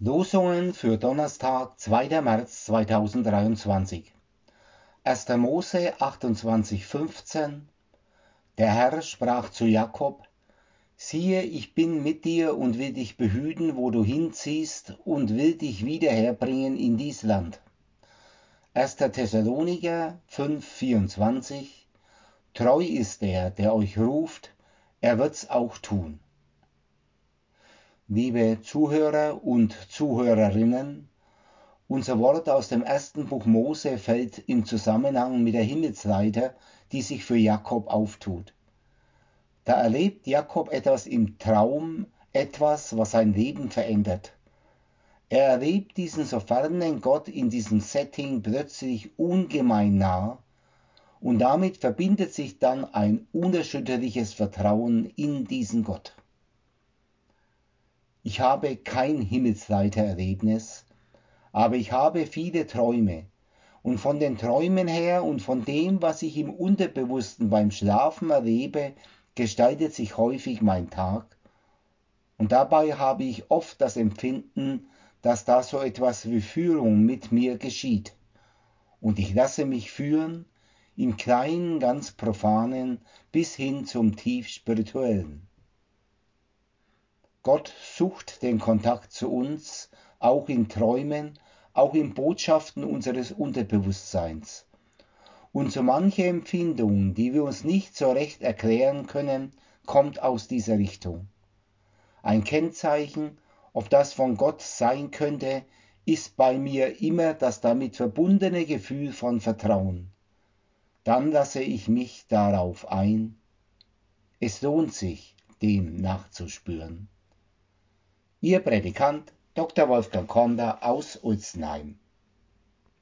Losungen für Donnerstag, 2. März 2023. 1. Mose 28,15 Der Herr sprach zu Jakob: Siehe, ich bin mit dir und will dich behüten, wo du hinziehst, und will dich wieder herbringen in dies Land. 1. Thessaloniker 5,24 Treu ist der, der euch ruft, er wird's auch tun liebe Zuhörer und Zuhörerinnen, unser Wort aus dem ersten Buch Mose fällt im Zusammenhang mit der Himmelsleiter, die sich für Jakob auftut. Da erlebt Jakob etwas im Traum, etwas, was sein Leben verändert. Er erlebt diesen so fernen Gott in diesem Setting plötzlich ungemein nah und damit verbindet sich dann ein unerschütterliches Vertrauen in diesen Gott. Ich habe kein Himmelsleitererlebnis, aber ich habe viele Träume. Und von den Träumen her und von dem, was ich im Unterbewussten beim Schlafen erlebe, gestaltet sich häufig mein Tag. Und dabei habe ich oft das Empfinden, dass da so etwas wie Führung mit mir geschieht. Und ich lasse mich führen, im kleinen, ganz profanen bis hin zum tief spirituellen. Gott sucht den Kontakt zu uns, auch in Träumen, auch in Botschaften unseres Unterbewusstseins. Und so manche Empfindung, die wir uns nicht so recht erklären können, kommt aus dieser Richtung. Ein Kennzeichen, ob das von Gott sein könnte, ist bei mir immer das damit verbundene Gefühl von Vertrauen. Dann lasse ich mich darauf ein. Es lohnt sich, dem nachzuspüren. Ihr Prädikant Dr. Wolfgang Konder aus Ulzenheim